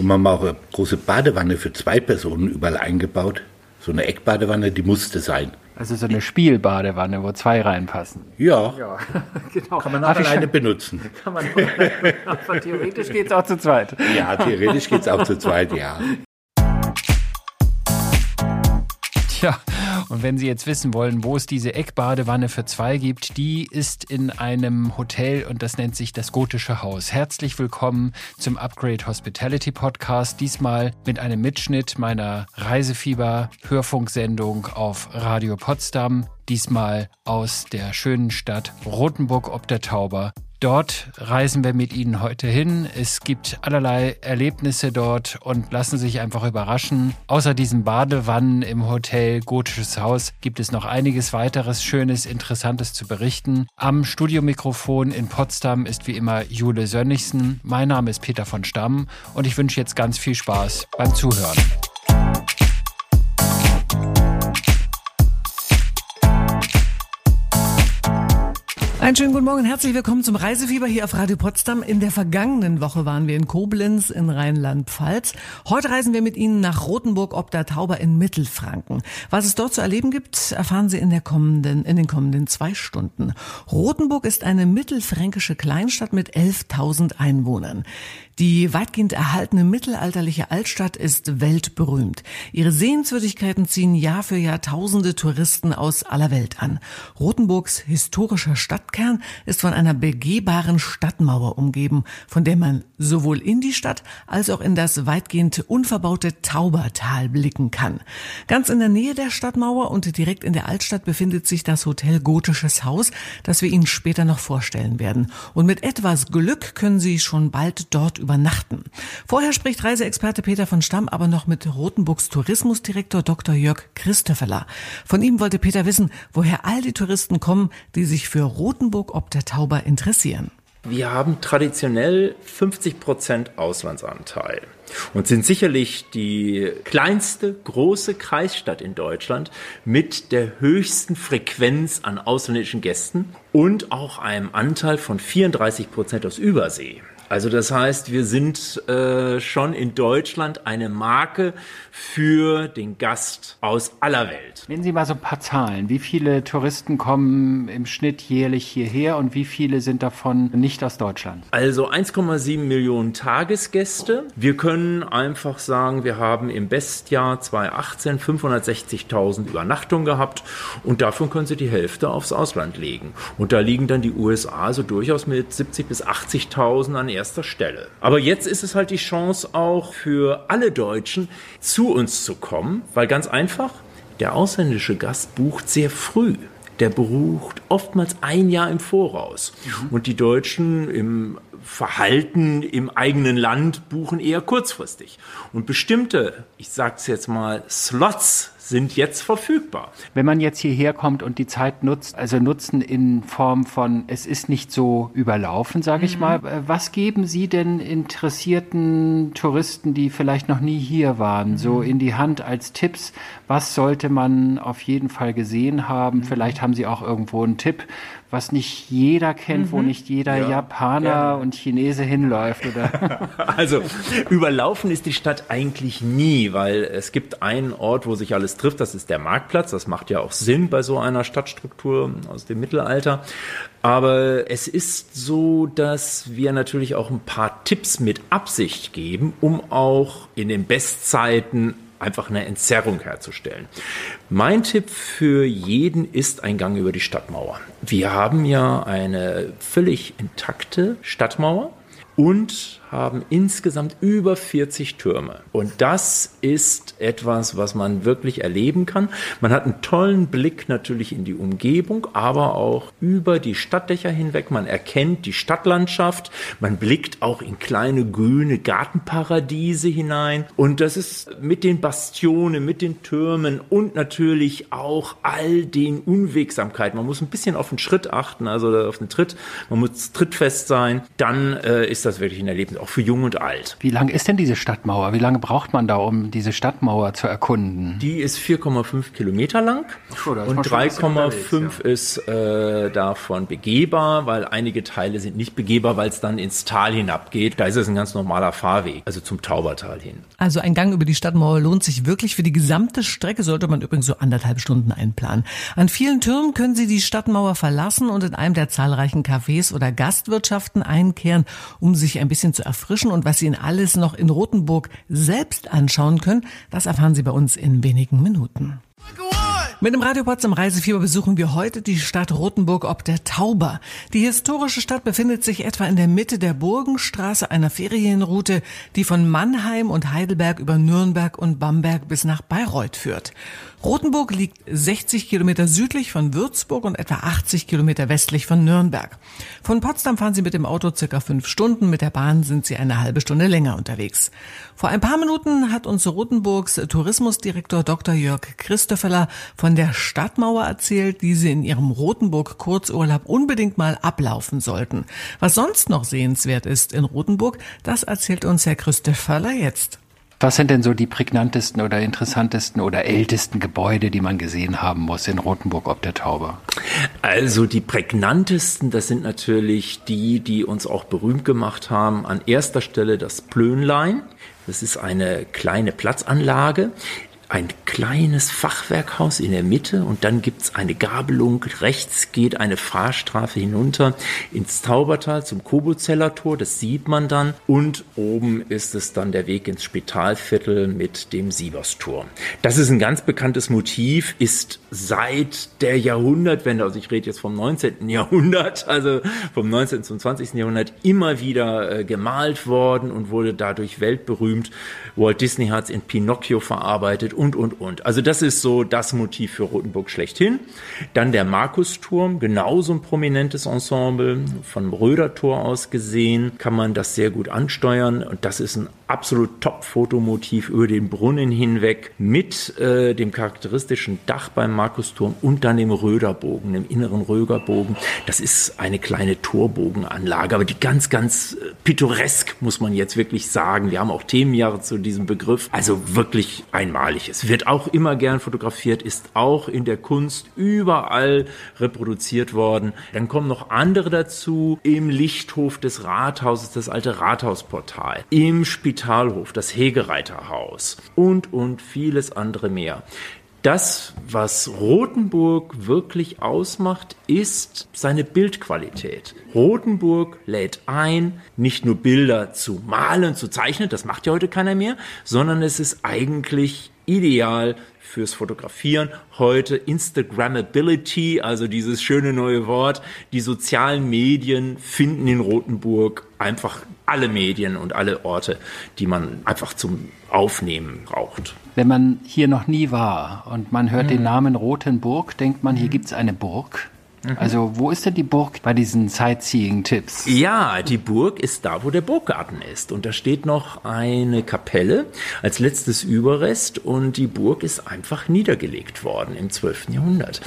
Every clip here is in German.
Und wir haben auch eine große Badewanne für zwei Personen überall eingebaut. So eine Eckbadewanne, die musste sein. Also so eine Spielbadewanne, wo zwei reinpassen. Ja, Ja, genau. kann man auch Hab alleine schon- benutzen. Kann man aber theoretisch geht es auch zu zweit. Ja, theoretisch geht's auch zu zweit, ja. Tja, und wenn Sie jetzt wissen wollen, wo es diese Eckbadewanne für zwei gibt, die ist in einem Hotel und das nennt sich das Gotische Haus. Herzlich willkommen zum Upgrade Hospitality Podcast. Diesmal mit einem Mitschnitt meiner Reisefieber-Hörfunksendung auf Radio Potsdam. Diesmal aus der schönen Stadt Rothenburg ob der Tauber. Dort reisen wir mit Ihnen heute hin. Es gibt allerlei Erlebnisse dort und lassen sich einfach überraschen. Außer diesen Badewannen im Hotel Gotisches Haus gibt es noch einiges weiteres Schönes, Interessantes zu berichten. Am Studiomikrofon in Potsdam ist wie immer Jule Sönnigsen. Mein Name ist Peter von Stamm und ich wünsche jetzt ganz viel Spaß beim Zuhören. Einen schönen guten Morgen, herzlich willkommen zum Reisefieber hier auf Radio Potsdam. In der vergangenen Woche waren wir in Koblenz in Rheinland-Pfalz. Heute reisen wir mit Ihnen nach Rothenburg ob der Tauber in Mittelfranken. Was es dort zu erleben gibt, erfahren Sie in, der kommenden, in den kommenden zwei Stunden. Rothenburg ist eine mittelfränkische Kleinstadt mit 11.000 Einwohnern. Die weitgehend erhaltene mittelalterliche Altstadt ist weltberühmt. Ihre Sehenswürdigkeiten ziehen Jahr für Jahr tausende Touristen aus aller Welt an. Rothenburgs historischer Stadtkern ist von einer begehbaren Stadtmauer umgeben, von der man sowohl in die Stadt als auch in das weitgehend unverbaute Taubertal blicken kann. Ganz in der Nähe der Stadtmauer und direkt in der Altstadt befindet sich das Hotel Gotisches Haus, das wir Ihnen später noch vorstellen werden. Und mit etwas Glück können Sie schon bald dort übernachten. Vorher spricht Reiseexperte Peter von Stamm aber noch mit Rothenburgs Tourismusdirektor Dr. Jörg Christoffeler. Von ihm wollte Peter wissen, woher all die Touristen kommen, die sich für Rothenburg ob der Tauber interessieren. Wir haben traditionell 50 Prozent Auslandsanteil und sind sicherlich die kleinste große Kreisstadt in Deutschland mit der höchsten Frequenz an ausländischen Gästen und auch einem Anteil von 34 Prozent aus Übersee. Also das heißt, wir sind äh, schon in Deutschland eine Marke für den Gast aus aller Welt. Nennen Sie mal so ein paar Zahlen. Wie viele Touristen kommen im Schnitt jährlich hierher und wie viele sind davon nicht aus Deutschland? Also 1,7 Millionen Tagesgäste. Wir können einfach sagen, wir haben im Bestjahr 2018 560.000 Übernachtungen gehabt und davon können Sie die Hälfte aufs Ausland legen. Und da liegen dann die USA so durchaus mit 70 bis 80.000 an erster Stelle. Aber jetzt ist es halt die Chance auch für alle Deutschen zu uns zu kommen, weil ganz einfach, der ausländische Gast bucht sehr früh der bucht oftmals ein Jahr im Voraus. Und die Deutschen im Verhalten im eigenen Land buchen eher kurzfristig. Und bestimmte, ich sag's jetzt mal, Slots sind jetzt verfügbar. Wenn man jetzt hierher kommt und die Zeit nutzt, also nutzen in Form von, es ist nicht so überlaufen, sage ich mal, äh, was geben Sie denn interessierten Touristen, die vielleicht noch nie hier waren, so in die Hand als Tipps? Was sollte man auf jeden Fall gesehen haben? Vielleicht haben Sie auch irgendwo einen Tipp, was nicht jeder kennt, wo nicht jeder Ja, Japaner gerne. und Chinese hinläuft oder Also überlaufen ist die Stadt eigentlich nie, weil es gibt einen Ort, wo sich alles trifft, das ist der Marktplatz. Das macht ja auch Sinn bei so einer Stadtstruktur aus dem Mittelalter. Aber es ist so, dass wir natürlich auch ein paar Tipps mit Absicht geben, um auch in den Bestzeiten einfach eine Entzerrung herzustellen. Mein Tipp für jeden ist ein Gang über die Stadtmauer. Wir haben ja eine völlig intakte Stadtmauer und haben insgesamt über 40 Türme. Und das ist etwas, was man wirklich erleben kann. Man hat einen tollen Blick natürlich in die Umgebung, aber auch über die Stadtdächer hinweg. Man erkennt die Stadtlandschaft. Man blickt auch in kleine grüne Gartenparadiese hinein. Und das ist mit den Bastionen, mit den Türmen und natürlich auch all den Unwegsamkeiten. Man muss ein bisschen auf den Schritt achten, also auf den Tritt. Man muss trittfest sein. Dann äh, ist das wirklich ein Erlebnis. Auch für Jung und Alt. Wie lang ist denn diese Stadtmauer? Wie lange braucht man da, um diese Stadtmauer zu erkunden? Die ist 4,5 Kilometer lang ist und man schon ein bisschen 3,5 unterwegs, ist äh, davon begehbar, weil einige Teile sind nicht begehbar, weil es dann ins Tal hinabgeht. Da ist es ein ganz normaler Fahrweg, also zum Taubertal hin. Also ein Gang über die Stadtmauer lohnt sich wirklich. Für die gesamte Strecke sollte man übrigens so anderthalb Stunden einplanen. An vielen Türmen können Sie die Stadtmauer verlassen und in einem der zahlreichen Cafés oder Gastwirtschaften einkehren, um sich ein bisschen zu erfrischen. Und was Sie in alles noch in Rothenburg selbst anschauen können, das erfahren Sie bei uns in wenigen Minuten. Mit dem Radio Potsdam Reisefieber besuchen wir heute die Stadt Rothenburg ob der Tauber. Die historische Stadt befindet sich etwa in der Mitte der Burgenstraße, einer Ferienroute, die von Mannheim und Heidelberg über Nürnberg und Bamberg bis nach Bayreuth führt. Rothenburg liegt 60 Kilometer südlich von Würzburg und etwa 80 Kilometer westlich von Nürnberg. Von Potsdam fahren Sie mit dem Auto circa fünf Stunden, mit der Bahn sind Sie eine halbe Stunde länger unterwegs. Vor ein paar Minuten hat uns Rothenburgs Tourismusdirektor Dr. Jörg Christoffeler von der Stadtmauer erzählt, die Sie in Ihrem Rothenburg-Kurzurlaub unbedingt mal ablaufen sollten. Was sonst noch sehenswert ist in Rothenburg, das erzählt uns Herr Christoffeler jetzt. Was sind denn so die prägnantesten oder interessantesten oder ältesten Gebäude, die man gesehen haben muss in Rothenburg ob der Tauber? Also die prägnantesten, das sind natürlich die, die uns auch berühmt gemacht haben. An erster Stelle das Plönlein. Das ist eine kleine Platzanlage, ein kleines Fachwerkhaus in der Mitte und dann gibt's eine Gabelung. Rechts geht eine Fahrstraße hinunter ins Taubertal zum Kobozeller Tor, das sieht man dann. Und oben ist es dann der Weg ins Spitalviertel mit dem Siebersturm. Das ist ein ganz bekanntes Motiv, ist seit der Jahrhundertwende, also ich rede jetzt vom 19. Jahrhundert, also vom 19. zum 20. Jahrhundert, immer wieder äh, gemalt worden und wurde dadurch weltberühmt. Walt Disney hat es in Pinocchio verarbeitet und, und, und. Also das ist so das Motiv für Rotenburg schlechthin. Dann der Markusturm, genauso ein prominentes Ensemble. Vom Rödertor aus gesehen kann man das sehr gut ansteuern. Und das ist ein absolut Top-Fotomotiv über den Brunnen hinweg mit äh, dem charakteristischen Dach beim Markusturm und dann dem Röderbogen, dem inneren Röderbogen. Das ist eine kleine Torbogenanlage, aber die ganz, ganz äh, pittoresk, muss man jetzt wirklich sagen. Wir haben auch Themenjahre zu diesem Begriff. Also wirklich einmalig. Es wird auch immer gern fotografiert, ist auch in der Kunst überall reproduziert worden. Dann kommen noch andere dazu im Lichthof des Rathauses, das alte Rathausportal, im Spitalhof, das Hegereiterhaus und, und vieles andere mehr. Das, was Rothenburg wirklich ausmacht, ist seine Bildqualität. Rothenburg lädt ein, nicht nur Bilder zu malen, zu zeichnen, das macht ja heute keiner mehr, sondern es ist eigentlich ideal fürs Fotografieren. Heute Instagrammability, also dieses schöne neue Wort. Die sozialen Medien finden in Rothenburg einfach alle Medien und alle Orte, die man einfach zum Aufnehmen braucht. Wenn man hier noch nie war und man hört den Namen Rothenburg, denkt man, hier gibt's eine Burg. Also wo ist denn die Burg bei diesen Sightseeing-Tipps? Ja, die Burg ist da, wo der Burggarten ist. Und da steht noch eine Kapelle als letztes Überrest und die Burg ist einfach niedergelegt worden im 12. Jahrhundert.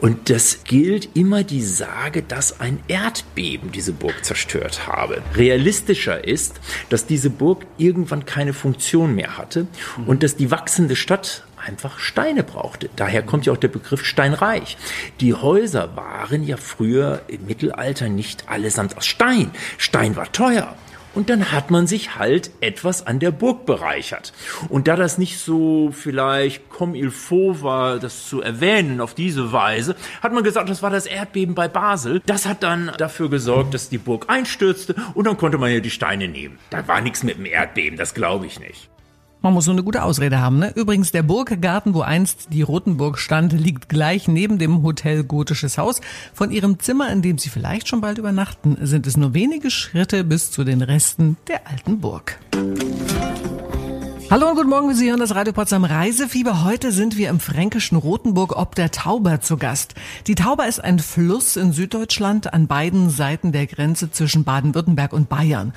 Und das gilt immer die Sage, dass ein Erdbeben diese Burg zerstört habe. Realistischer ist, dass diese Burg irgendwann keine Funktion mehr hatte und dass die wachsende Stadt einfach Steine brauchte. Daher kommt ja auch der Begriff Steinreich. Die Häuser waren ja früher im Mittelalter nicht allesamt aus Stein. Stein war teuer. Und dann hat man sich halt etwas an der Burg bereichert. Und da das nicht so vielleicht comme il faut war, das zu erwähnen auf diese Weise, hat man gesagt, das war das Erdbeben bei Basel. Das hat dann dafür gesorgt, dass die Burg einstürzte und dann konnte man ja die Steine nehmen. Da war nichts mit dem Erdbeben, das glaube ich nicht. Man muss nur eine gute Ausrede haben. Ne? Übrigens, der Burggarten, wo einst die Rotenburg stand, liegt gleich neben dem Hotel Gotisches Haus. Von ihrem Zimmer, in dem Sie vielleicht schon bald übernachten, sind es nur wenige Schritte bis zu den Resten der alten Burg. Hallo und guten Morgen, Sie hören das Radio Potsdam Reisefieber. Heute sind wir im fränkischen Rothenburg ob der Tauber zu Gast. Die Tauber ist ein Fluss in Süddeutschland an beiden Seiten der Grenze zwischen Baden-Württemberg und Bayern.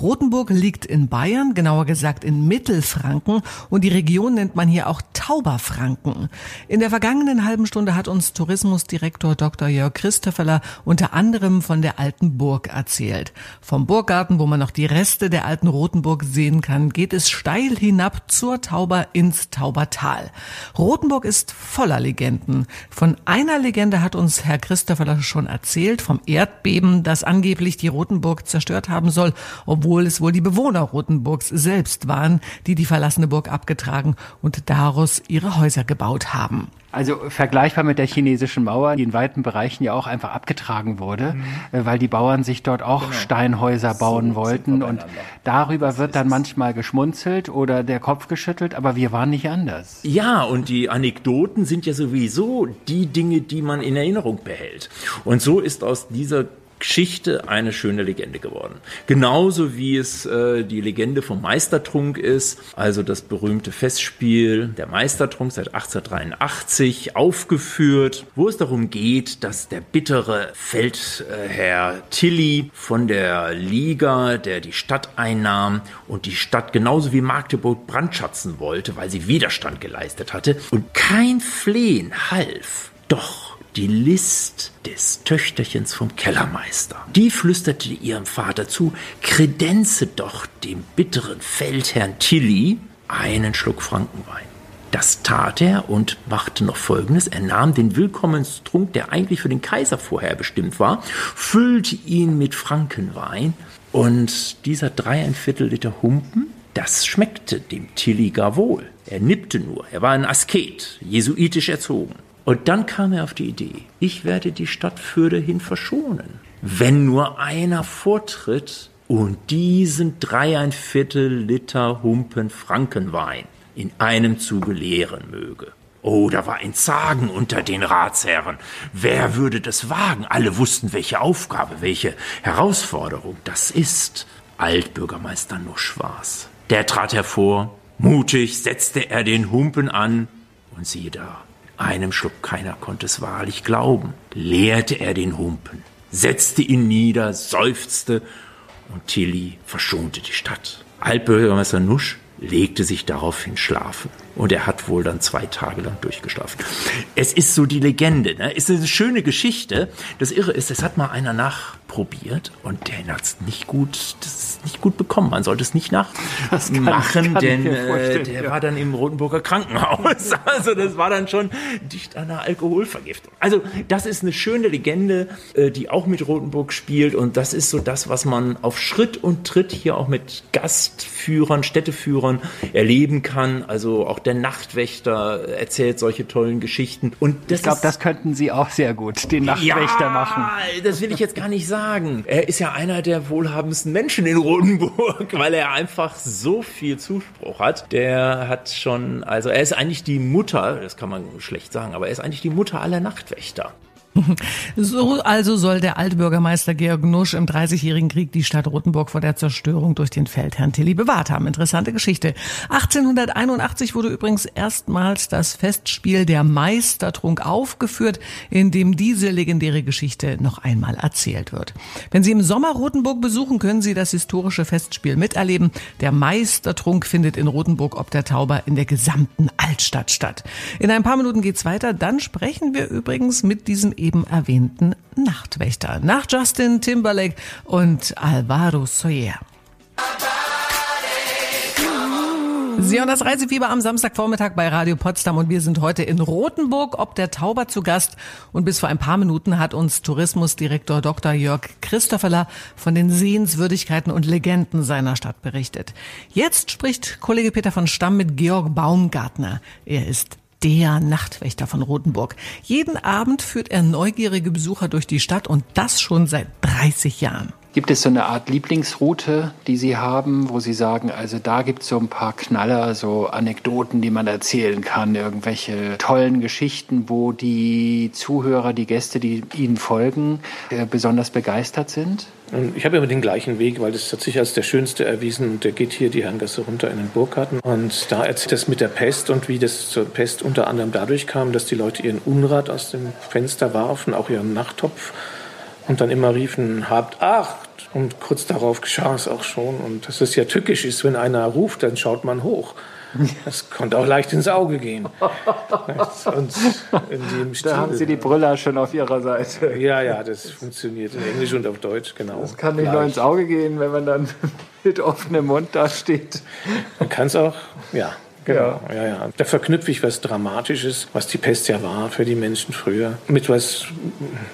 Rothenburg liegt in Bayern, genauer gesagt in Mittelfranken und die Region nennt man hier auch Tauberfranken. In der vergangenen halben Stunde hat uns Tourismusdirektor Dr. Jörg Christoffeler unter anderem von der alten Burg erzählt. Vom Burggarten, wo man noch die Reste der alten Rothenburg sehen kann, geht es steil hin hinab zur Tauber ins Taubertal. Rothenburg ist voller Legenden. Von einer Legende hat uns Herr Christopher schon erzählt, vom Erdbeben, das angeblich die Rotenburg zerstört haben soll, obwohl es wohl die Bewohner Rotenburgs selbst waren, die die verlassene Burg abgetragen und daraus ihre Häuser gebaut haben. Also vergleichbar mit der chinesischen Mauer, die in weiten Bereichen ja auch einfach abgetragen wurde, mhm. Äh, weil die Bauern sich dort auch genau. Steinhäuser bauen so wollten. Und darüber wird dann manchmal geschmunzelt oder der Kopf geschüttelt, aber wir waren nicht anders. Ja, und die Anekdoten sind ja sowieso die Dinge, die man in Erinnerung behält. Und so ist aus dieser Geschichte eine schöne Legende geworden. Genauso wie es äh, die Legende vom Meistertrunk ist, also das berühmte Festspiel der Meistertrunk seit 1883 aufgeführt, wo es darum geht, dass der bittere Feldherr Tilly von der Liga, der die Stadt einnahm und die Stadt genauso wie Magdeburg brandschatzen wollte, weil sie Widerstand geleistet hatte und kein Flehen half. Doch die List des Töchterchens vom Kellermeister. Die flüsterte ihrem Vater zu, kredenze doch dem bitteren Feldherrn Tilly einen Schluck Frankenwein. Das tat er und machte noch Folgendes. Er nahm den Willkommenstrunk, der eigentlich für den Kaiser vorher bestimmt war, füllte ihn mit Frankenwein und dieser dreieinviertel Liter Humpen, das schmeckte dem Tilly gar wohl. Er nippte nur, er war ein Asket, jesuitisch erzogen. Und dann kam er auf die Idee, ich werde die Stadt Fürdehin verschonen. Wenn nur einer vortritt und diesen dreieinviertel Liter Humpen Frankenwein in einem Zuge leeren möge. Oh, da war ein Zagen unter den Ratsherren. Wer würde das wagen? Alle wussten, welche Aufgabe, welche Herausforderung das ist. Altbürgermeister Nusch war's. Der trat hervor, mutig setzte er den Humpen an und siehe da, einem Schluck, keiner konnte es wahrlich glauben, leerte er den Humpen, setzte ihn nieder, seufzte und Tilly verschonte die Stadt. Altbürgermeister Nusch legte sich daraufhin schlafen. Und er hat wohl dann zwei Tage lang durchgeschlafen. Es ist so die Legende, ne? Es ist eine schöne Geschichte. Das Irre ist, es hat mal einer nachprobiert und der hat es nicht gut, das ist nicht gut bekommen. Man sollte es nicht nachmachen, denn äh, der ja. war dann im Rotenburger Krankenhaus. Also das war dann schon dicht an einer Alkoholvergiftung. Also das ist eine schöne Legende, äh, die auch mit Rotenburg spielt und das ist so das, was man auf Schritt und Tritt hier auch mit Gastführern, Städteführern erleben kann. Also auch der Nachtwächter erzählt solche tollen Geschichten. Und ich glaube, das könnten Sie auch sehr gut, den Nachtwächter ja, machen. Das will ich jetzt gar nicht sagen. Er ist ja einer der wohlhabendsten Menschen in Rodenburg, weil er einfach so viel Zuspruch hat. Der hat schon, also er ist eigentlich die Mutter, das kann man schlecht sagen, aber er ist eigentlich die Mutter aller Nachtwächter. So also soll der Altbürgermeister Georg Nusch im Dreißigjährigen Krieg die Stadt Rothenburg vor der Zerstörung durch den Feldherrn Tilly bewahrt haben. Interessante Geschichte. 1881 wurde übrigens erstmals das Festspiel der Meistertrunk aufgeführt, in dem diese legendäre Geschichte noch einmal erzählt wird. Wenn Sie im Sommer Rothenburg besuchen, können Sie das historische Festspiel miterleben. Der Meistertrunk findet in Rothenburg ob der Tauber in der gesamten Altstadt statt. In ein paar Minuten geht's weiter. Dann sprechen wir übrigens mit diesem eben erwähnten Nachtwächter. Nach Justin Timberlake und Alvaro Soyer. Sie und das Reisefieber am Samstagvormittag bei Radio Potsdam und wir sind heute in Rothenburg ob der Tauber zu Gast und bis vor ein paar Minuten hat uns Tourismusdirektor Dr. Jörg Christofferler von den Sehenswürdigkeiten und Legenden seiner Stadt berichtet. Jetzt spricht Kollege Peter von Stamm mit Georg Baumgartner. Er ist der Nachtwächter von Rotenburg. Jeden Abend führt er neugierige Besucher durch die Stadt und das schon seit 30 Jahren. Gibt es so eine Art Lieblingsroute, die Sie haben, wo Sie sagen, also da gibt es so ein paar Knaller, so Anekdoten, die man erzählen kann, irgendwelche tollen Geschichten, wo die Zuhörer, die Gäste, die Ihnen folgen, äh, besonders begeistert sind? Ich habe immer den gleichen Weg, weil das hat sich als der schönste erwiesen. Und der geht hier die Herrengasse runter in den Burggarten. Und da erzählt es mit der Pest und wie das zur Pest unter anderem dadurch kam, dass die Leute ihren Unrat aus dem Fenster warfen, auch ihren Nachttopf und dann immer riefen, habt Acht! Und kurz darauf geschah es auch schon. Und dass es ja tückisch ist, wenn einer ruft, dann schaut man hoch. Das konnte auch leicht ins Auge gehen. Und da haben Sie die Brüller schon auf Ihrer Seite. Ja, ja, das funktioniert in Englisch und auf Deutsch, genau. Das kann nicht gleich. nur ins Auge gehen, wenn man dann mit offenem Mund da steht. Man kann es auch, ja, Genau, ja. ja, ja. Da verknüpfe ich was Dramatisches, was die Pest ja war für die Menschen früher, mit was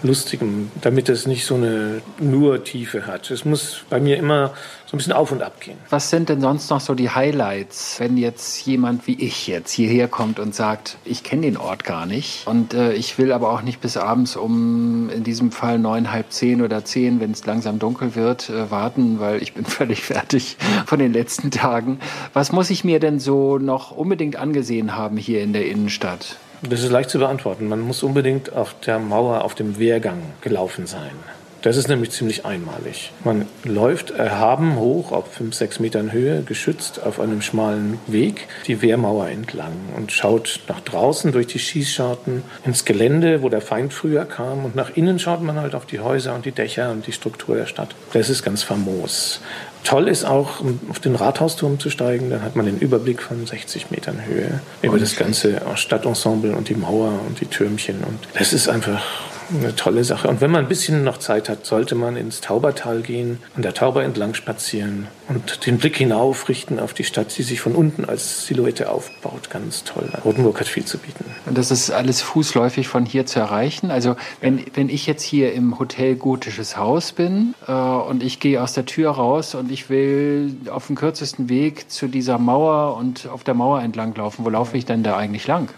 Lustigem, damit es nicht so eine nur Tiefe hat. Es muss bei mir immer so ein bisschen auf und ab gehen. Was sind denn sonst noch so die Highlights, wenn jetzt jemand wie ich jetzt hierher kommt und sagt, ich kenne den Ort gar nicht und äh, ich will aber auch nicht bis abends um in diesem Fall neun, halb zehn oder zehn, wenn es langsam dunkel wird, äh, warten, weil ich bin völlig fertig von den letzten Tagen. Was muss ich mir denn so noch unbedingt angesehen haben hier in der Innenstadt? Das ist leicht zu beantworten. Man muss unbedingt auf der Mauer, auf dem Wehrgang gelaufen sein. Das ist nämlich ziemlich einmalig. Man läuft erhaben hoch auf 5, 6 Metern Höhe, geschützt auf einem schmalen Weg, die Wehrmauer entlang und schaut nach draußen durch die Schießscharten ins Gelände, wo der Feind früher kam. Und nach innen schaut man halt auf die Häuser und die Dächer und die Struktur der Stadt. Das ist ganz famos. Toll ist auch, um auf den Rathausturm zu steigen, dann hat man den Überblick von 60 Metern Höhe über das ganze Stadtensemble und die Mauer und die Türmchen. Und das ist einfach eine tolle Sache. Und wenn man ein bisschen noch Zeit hat, sollte man ins Taubertal gehen, an der Tauber entlang spazieren und den Blick hinaufrichten auf die Stadt, die sich von unten als Silhouette aufbaut. Ganz toll. Rotenburg hat viel zu bieten. Und das ist alles fußläufig von hier zu erreichen. Also wenn, wenn ich jetzt hier im Hotel Gotisches Haus bin äh, und ich gehe aus der Tür raus und ich will auf dem kürzesten Weg zu dieser Mauer und auf der Mauer entlang laufen, wo laufe ich denn da eigentlich lang?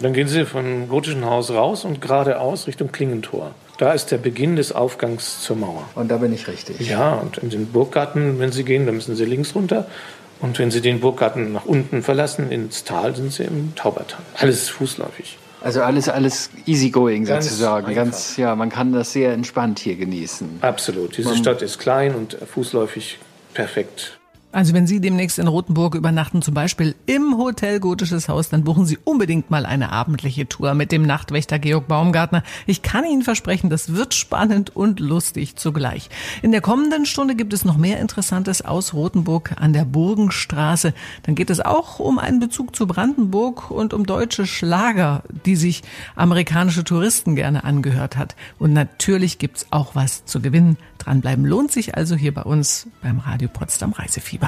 Dann gehen Sie vom gotischen Haus raus und geradeaus Richtung Klingentor. Da ist der Beginn des Aufgangs zur Mauer. Und da bin ich richtig. Ja, und in den Burggarten, wenn Sie gehen, dann müssen Sie links runter. Und wenn Sie den Burggarten nach unten verlassen, ins Tal, sind Sie im Taubertal. Alles fußläufig. Also alles, alles easygoing sozusagen. Einfach. Ganz, ja, man kann das sehr entspannt hier genießen. Absolut. Diese man Stadt ist klein und fußläufig perfekt also wenn Sie demnächst in Rothenburg übernachten, zum Beispiel im Hotel Gotisches Haus, dann buchen Sie unbedingt mal eine abendliche Tour mit dem Nachtwächter Georg Baumgartner. Ich kann Ihnen versprechen, das wird spannend und lustig zugleich. In der kommenden Stunde gibt es noch mehr Interessantes aus Rothenburg an der Burgenstraße. Dann geht es auch um einen Bezug zu Brandenburg und um deutsche Schlager, die sich amerikanische Touristen gerne angehört hat. Und natürlich gibt's auch was zu gewinnen. Dranbleiben lohnt sich also hier bei uns beim Radio Potsdam Reisefieber.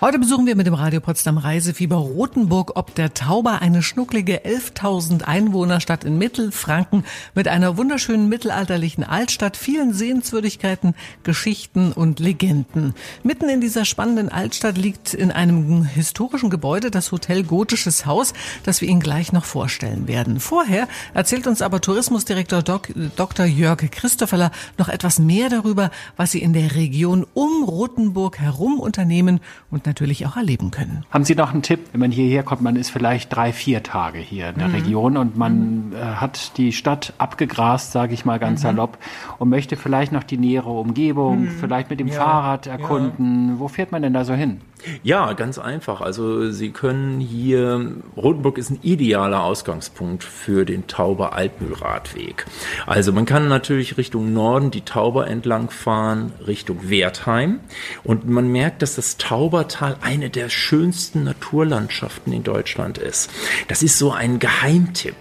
Heute besuchen wir mit dem Radio Potsdam Reisefieber Rothenburg ob der Tauber, eine schnucklige 11.000 Einwohnerstadt in Mittelfranken mit einer wunderschönen mittelalterlichen Altstadt, vielen Sehenswürdigkeiten, Geschichten und Legenden. Mitten in dieser spannenden Altstadt liegt in einem historischen Gebäude das Hotel Gotisches Haus, das wir Ihnen gleich noch vorstellen werden. Vorher erzählt uns aber Tourismusdirektor Dok Dr. Jörg Christoffeler noch etwas mehr darüber, was Sie in der Region um Rothenburg herum unternehmen und natürlich auch erleben können. Haben Sie noch einen Tipp? Wenn man hierher kommt, man ist vielleicht drei, vier Tage hier in der mhm. Region und man mhm. äh, hat die Stadt abgegrast, sage ich mal ganz mhm. salopp, und möchte vielleicht noch die nähere Umgebung, mhm. vielleicht mit dem ja. Fahrrad erkunden. Ja. Wo fährt man denn da so hin? Ja, ganz einfach. Also Sie können hier, Rotenburg ist ein idealer Ausgangspunkt für den Tauber Altmühlradweg. Also man kann natürlich Richtung Norden die Tauber entlang fahren, Richtung Wertheim. Und man merkt, dass das Taubertal eine der schönsten Naturlandschaften in Deutschland ist. Das ist so ein Geheimtipp.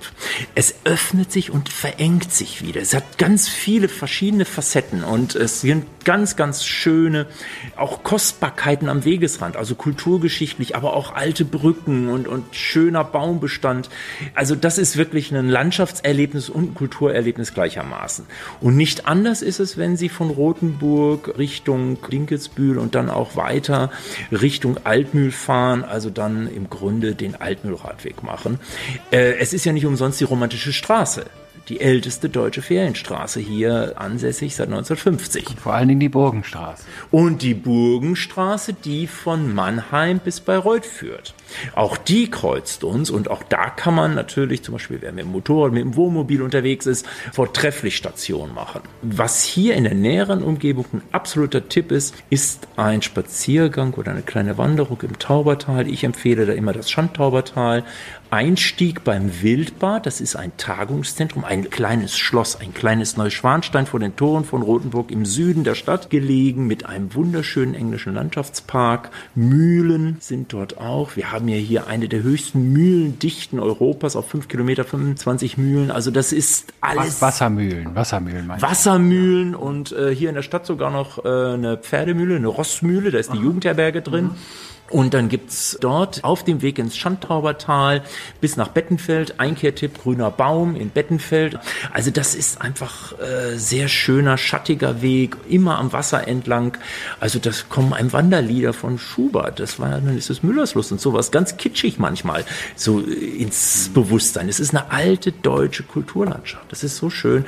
Es öffnet sich und verengt sich wieder. Es hat ganz viele verschiedene Facetten und es sind ganz, ganz schöne, auch Kostbarkeiten am Wegesrand. Deutschland, also kulturgeschichtlich, aber auch alte Brücken und, und schöner Baumbestand. Also das ist wirklich ein Landschaftserlebnis und ein Kulturerlebnis gleichermaßen. Und nicht anders ist es, wenn Sie von Rothenburg Richtung Dinkelsbühl und dann auch weiter Richtung Altmühl fahren, also dann im Grunde den Altmühlradweg machen. Äh, es ist ja nicht umsonst die romantische Straße die älteste deutsche Ferienstraße hier ansässig seit 1950. Vor allen Dingen die Burgenstraße. Und die Burgenstraße, die von Mannheim bis Bayreuth führt. Auch die kreuzt uns und auch da kann man natürlich, zum Beispiel, wer mit dem Motorrad, mit dem Wohnmobil unterwegs ist, vortrefflich Station machen. Was hier in der näheren Umgebung ein absoluter Tipp ist, ist ein Spaziergang oder eine kleine Wanderung im Taubertal. Ich empfehle da immer das Schandtaubertal. Einstieg beim Wildbad, das ist ein Tagungszentrum, ein kleines Schloss, ein kleines Neuschwanstein vor den Toren von Rothenburg im Süden der Stadt gelegen, mit einem wunderschönen englischen Landschaftspark. Mühlen sind dort auch. Wir haben ja hier eine der höchsten Mühlendichten Europas auf 5 Kilometer 25 Mühlen. Also das ist alles. Wassermühlen, Wassermühlen. Wassermühlen und äh, hier in der Stadt sogar noch äh, eine Pferdemühle, eine Rossmühle, da ist die Jugendherberge drin. Mhm. Und dann gibt's dort auf dem Weg ins Schandtaubertal bis nach Bettenfeld, Einkehrtipp, grüner Baum in Bettenfeld. Also das ist einfach äh, sehr schöner, schattiger Weg, immer am Wasser entlang. Also das kommen einem Wanderlieder von Schubert, das war dann ist es Müllerslust und sowas, ganz kitschig manchmal, so ins Bewusstsein. Es ist eine alte deutsche Kulturlandschaft. Das ist so schön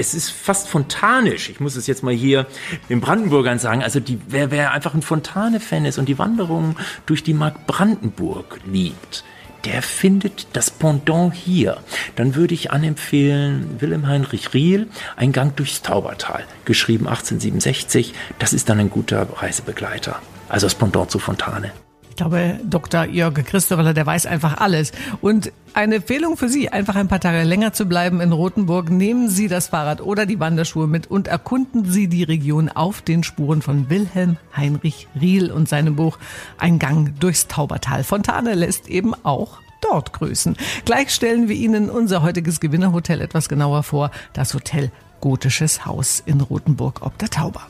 es ist fast fontanisch. Ich muss es jetzt mal hier den Brandenburgern sagen. Also die, wer, wer einfach ein Fontane-Fan ist und die Wanderung durch die Mark Brandenburg liebt, der findet das Pendant hier. Dann würde ich anempfehlen Wilhelm Heinrich Riel, Ein Gang durchs Taubertal, geschrieben 1867. Das ist dann ein guter Reisebegleiter. Also das Pendant zu Fontane. Ich glaube, Dr. Jörg Christopher, der weiß einfach alles. Und eine Empfehlung für Sie, einfach ein paar Tage länger zu bleiben in Rothenburg. Nehmen Sie das Fahrrad oder die Wanderschuhe mit und erkunden Sie die Region auf den Spuren von Wilhelm Heinrich Riel und seinem Buch Ein Gang durchs Taubertal. Fontane lässt eben auch dort grüßen. Gleich stellen wir Ihnen unser heutiges Gewinnerhotel etwas genauer vor. Das Hotel Gotisches Haus in Rothenburg ob der Tauber.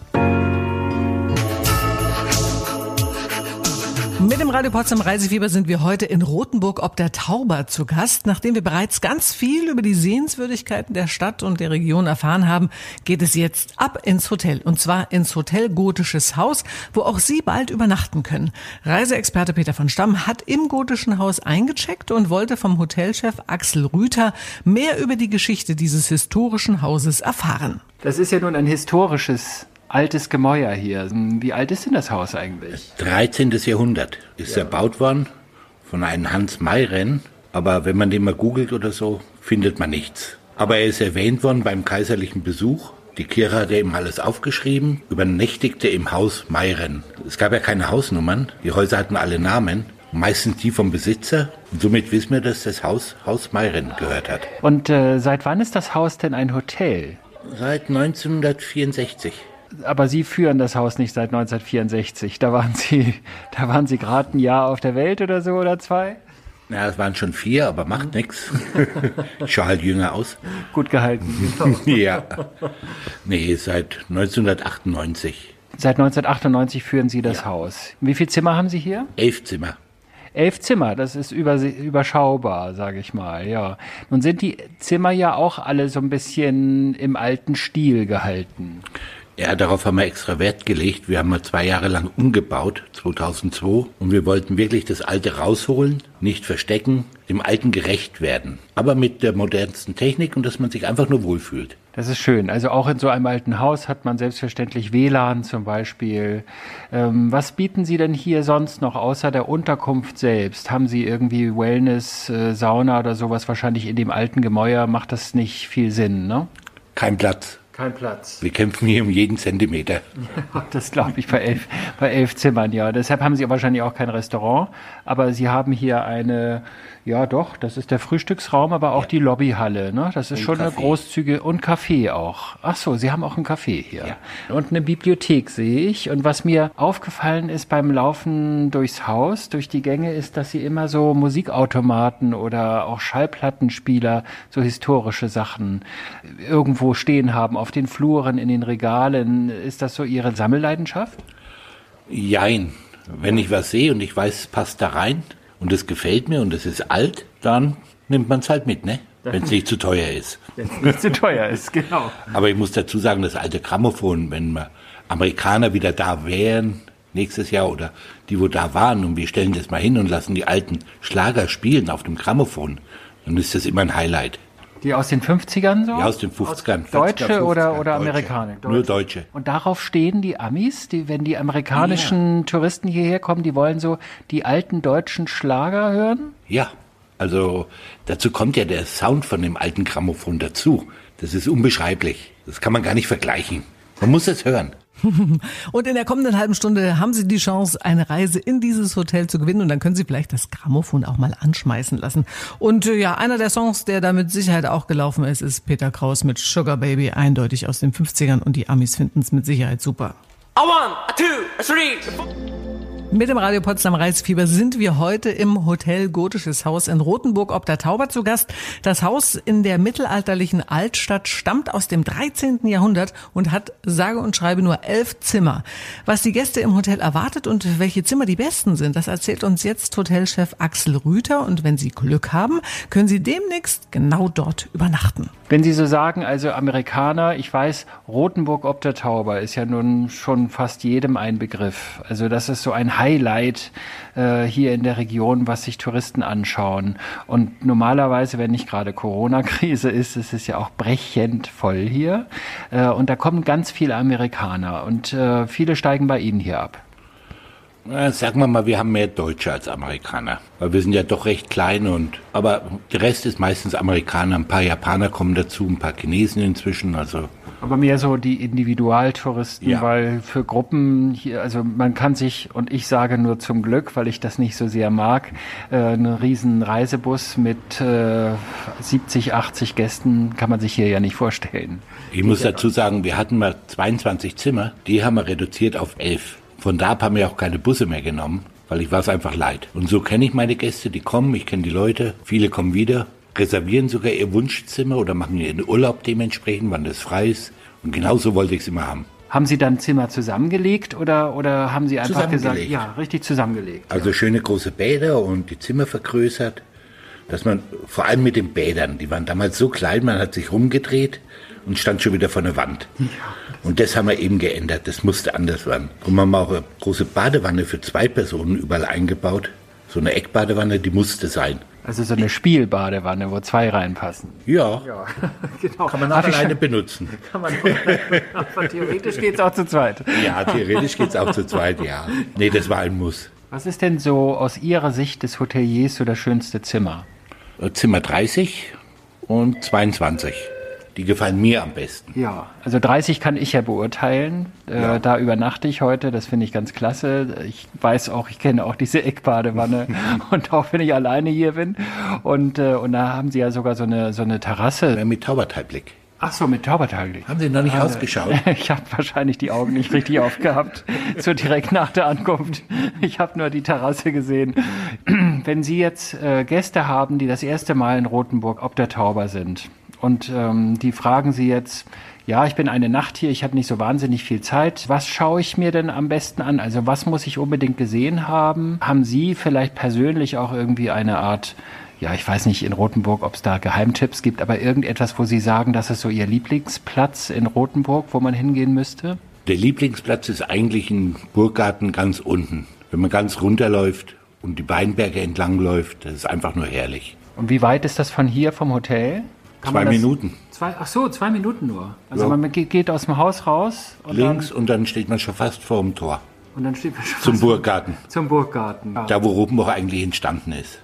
Mit dem Radio Potsdam Reisefieber sind wir heute in Rothenburg ob der Tauber zu Gast. Nachdem wir bereits ganz viel über die Sehenswürdigkeiten der Stadt und der Region erfahren haben, geht es jetzt ab ins Hotel. Und zwar ins Hotel Gotisches Haus, wo auch Sie bald übernachten können. Reiseexperte Peter von Stamm hat im Gotischen Haus eingecheckt und wollte vom Hotelchef Axel Rüther mehr über die Geschichte dieses historischen Hauses erfahren. Das ist ja nun ein historisches altes Gemäuer hier. Wie alt ist denn das Haus eigentlich? 13. Jahrhundert ist ja. erbaut worden von einem Hans Mayren. Aber wenn man den mal googelt oder so, findet man nichts. Aber er ist erwähnt worden beim kaiserlichen Besuch. Die Kirche hat ihm alles aufgeschrieben, übernächtigte im Haus Mayren. Es gab ja keine Hausnummern, die Häuser hatten alle Namen, meistens die vom Besitzer. Und somit wissen wir, dass das Haus Haus Mayren gehört hat. Und äh, seit wann ist das Haus denn ein Hotel? Seit 1964 aber Sie führen das Haus nicht seit 1964. Da waren Sie, da waren Sie gerade ein Jahr auf der Welt oder so oder zwei? Ja, es waren schon vier, aber macht nichts. Ich schaue halt jünger aus. Gut gehalten. ja. Nee, seit 1998. Seit 1998 führen Sie das ja. Haus. Wie viele Zimmer haben Sie hier? Elf Zimmer. Elf Zimmer, das ist überschaubar, sage ich mal, ja. Nun sind die Zimmer ja auch alle so ein bisschen im alten Stil gehalten. Ja, darauf haben wir extra Wert gelegt. Wir haben mal zwei Jahre lang umgebaut, 2002. Und wir wollten wirklich das Alte rausholen, nicht verstecken, dem Alten gerecht werden. Aber mit der modernsten Technik und dass man sich einfach nur wohlfühlt. Das ist schön. Also auch in so einem alten Haus hat man selbstverständlich WLAN zum Beispiel. Ähm, was bieten Sie denn hier sonst noch außer der Unterkunft selbst? Haben Sie irgendwie Wellness, äh, Sauna oder sowas? Wahrscheinlich in dem alten Gemäuer macht das nicht viel Sinn, ne? Kein Platz. Kein Platz. Wir kämpfen hier um jeden Zentimeter. das glaube ich bei elf, bei elf Zimmern, ja. Deshalb haben Sie wahrscheinlich auch kein Restaurant, aber Sie haben hier eine ja, doch, das ist der Frühstücksraum, aber auch ja. die Lobbyhalle. Ne? Das ist und schon Café. eine großzügige und Café auch. Ach so, Sie haben auch ein Café hier. Ja. Und eine Bibliothek sehe ich. Und was mir aufgefallen ist beim Laufen durchs Haus, durch die Gänge, ist, dass Sie immer so Musikautomaten oder auch Schallplattenspieler, so historische Sachen irgendwo stehen haben, auf den Fluren, in den Regalen. Ist das so Ihre Sammelleidenschaft? Jein. Wenn ich was sehe und ich weiß, es passt da rein, und es gefällt mir und es ist alt, dann nimmt man es halt mit, ne? Wenn es nicht zu teuer ist. Wenn es nicht zu teuer ist, genau. Aber ich muss dazu sagen, das alte Grammophon, wenn wir Amerikaner wieder da wären, nächstes Jahr oder die, wo da waren, und wir stellen das mal hin und lassen die alten Schlager spielen auf dem Grammophon, dann ist das immer ein Highlight. Die aus den 50ern so? Ja, aus den 50ern. 40er, Deutsche 50er, oder, oder Deutsche. Amerikaner? Nur Deutsche. Und darauf stehen die Amis, die, wenn die amerikanischen Touristen hierher kommen, die wollen so die alten deutschen Schlager hören? Ja, also dazu kommt ja der Sound von dem alten Grammophon dazu. Das ist unbeschreiblich. Das kann man gar nicht vergleichen. Man muss es hören. Und in der kommenden halben Stunde haben Sie die Chance, eine Reise in dieses Hotel zu gewinnen und dann können Sie vielleicht das Grammophon auch mal anschmeißen lassen. Und äh, ja, einer der Songs, der da mit Sicherheit auch gelaufen ist, ist Peter Kraus mit Sugar Baby, eindeutig aus den 50ern und die Amis finden es mit Sicherheit super. A one, a two, a three. Mit dem Radio Potsdam Reisfieber sind wir heute im Hotel Gotisches Haus in Rothenburg ob der Tauber zu Gast. Das Haus in der mittelalterlichen Altstadt stammt aus dem 13. Jahrhundert und hat sage und schreibe nur elf Zimmer. Was die Gäste im Hotel erwartet und welche Zimmer die besten sind, das erzählt uns jetzt Hotelchef Axel Rüther und wenn Sie Glück haben, können Sie demnächst genau dort übernachten. Wenn Sie so sagen, also Amerikaner, ich weiß, Rothenburg ob der Tauber ist ja nun schon fast jedem ein Begriff. Also das ist so ein Highlight äh, hier in der Region, was sich Touristen anschauen. Und normalerweise, wenn nicht gerade Corona-Krise ist, ist es ja auch brechend voll hier. Äh, und da kommen ganz viele Amerikaner und äh, viele steigen bei Ihnen hier ab. Sagen wir mal, wir haben mehr Deutsche als Amerikaner. Weil wir sind ja doch recht klein und, aber der Rest ist meistens Amerikaner. Ein paar Japaner kommen dazu, ein paar Chinesen inzwischen, also. Aber mehr so die Individualtouristen, Ja. weil für Gruppen hier, also man kann sich, und ich sage nur zum Glück, weil ich das nicht so sehr mag, äh, einen riesen Reisebus mit äh, 70, 80 Gästen kann man sich hier ja nicht vorstellen. Ich muss dazu sagen, wir hatten mal 22 Zimmer, die haben wir reduziert auf 11. Von da ab haben wir auch keine Busse mehr genommen, weil ich war es einfach leid. Und so kenne ich meine Gäste, die kommen, ich kenne die Leute, viele kommen wieder, reservieren sogar ihr Wunschzimmer oder machen ihren Urlaub dementsprechend, wann das frei ist. Und genauso wollte ich es immer haben. Haben Sie dann Zimmer zusammengelegt oder, oder haben Sie einfach gesagt, ja, richtig zusammengelegt? Also schöne große Bäder und die Zimmer vergrößert, dass man vor allem mit den Bädern, die waren damals so klein, man hat sich rumgedreht und stand schon wieder vor der Wand. Und das haben wir eben geändert, das musste anders werden. Und wir haben auch eine große Badewanne für zwei Personen überall eingebaut. So eine Eckbadewanne, die musste sein. Also so eine Spielbadewanne, wo zwei reinpassen. Ja, genau. kann man auch alleine benutzen. Kann man aber theoretisch geht's auch zu zweit. Ja, theoretisch geht's auch zu zweit, ja. Nee, das war ein Muss. Was ist denn so aus Ihrer Sicht des Hoteliers so das schönste Zimmer? Äh, Zimmer 30 und 22. Die gefallen mir am besten. Ja, also 30 kann ich ja beurteilen. Äh, Da übernachte ich heute, das finde ich ganz klasse. Ich weiß auch, ich kenne auch diese Eckbadewanne und auch wenn ich alleine hier bin. Und, äh, und da haben sie ja sogar so eine, so eine Terrasse. Äh, Mit Tauberteilblick. Ach so, mit Tauberteilblick. Haben Sie noch nicht ausgeschaut? Ich habe wahrscheinlich die Augen nicht richtig aufgehabt, so direkt nach der Ankunft. Ich habe nur die Terrasse gesehen. Wenn Sie jetzt äh, Gäste haben, die das erste Mal in Rothenburg ob der Tauber sind und ähm, die fragen Sie jetzt, ja, ich bin eine Nacht hier, ich habe nicht so wahnsinnig viel Zeit. Was schaue ich mir denn am besten an? Also was muss ich unbedingt gesehen haben? Haben Sie vielleicht persönlich auch irgendwie eine Art ja, ich weiß nicht in Rothenburg, ob es da Geheimtipps gibt, aber irgendetwas, wo Sie sagen, das ist so Ihr Lieblingsplatz in Rothenburg, wo man hingehen müsste? Der Lieblingsplatz ist eigentlich ein Burggarten ganz unten. Wenn man ganz runterläuft und die Weinberge entlang läuft, das ist einfach nur herrlich. Und wie weit ist das von hier vom Hotel? Kann Zwei man das- Minuten. Zwei, ach so, zwei Minuten nur. Also Ja. man geht, aus dem Haus raus und Links und dann steht man schon fast vor dem Tor. dann, und dann steht man schon Zum fast- Burggarten. Zum Burggarten. Ja. Da, wo Rothenburg eigentlich entstanden ist.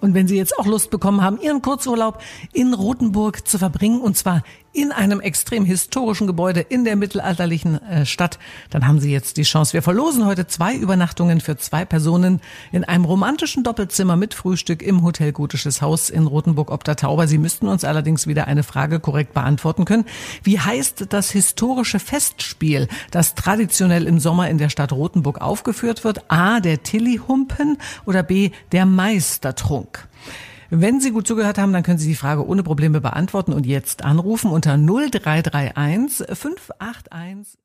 Und wenn Sie jetzt auch Lust bekommen haben, Ihren Kurzurlaub in Rothenburg zu verbringen, und zwar in einem extrem historischen Gebäude in der mittelalterlichen äh, Stadt, dann haben Sie jetzt die Chance. Wir verlosen heute zwei Übernachtungen für zwei Personen in einem romantischen Doppelzimmer mit Frühstück im Hotel Gotisches Haus in Rothenburg ob der Tauber. Sie müssten uns allerdings wieder eine Frage korrekt beantworten können. Wie heißt das historische Festspiel, das traditionell im Sommer in der Stadt Rothenburg aufgeführt wird? A, der Tillihumpen oder B, der Meistertrunk? Wenn Sie gut zugehört haben, dann können Sie die Frage ohne Probleme beantworten und jetzt anrufen unter 0331 581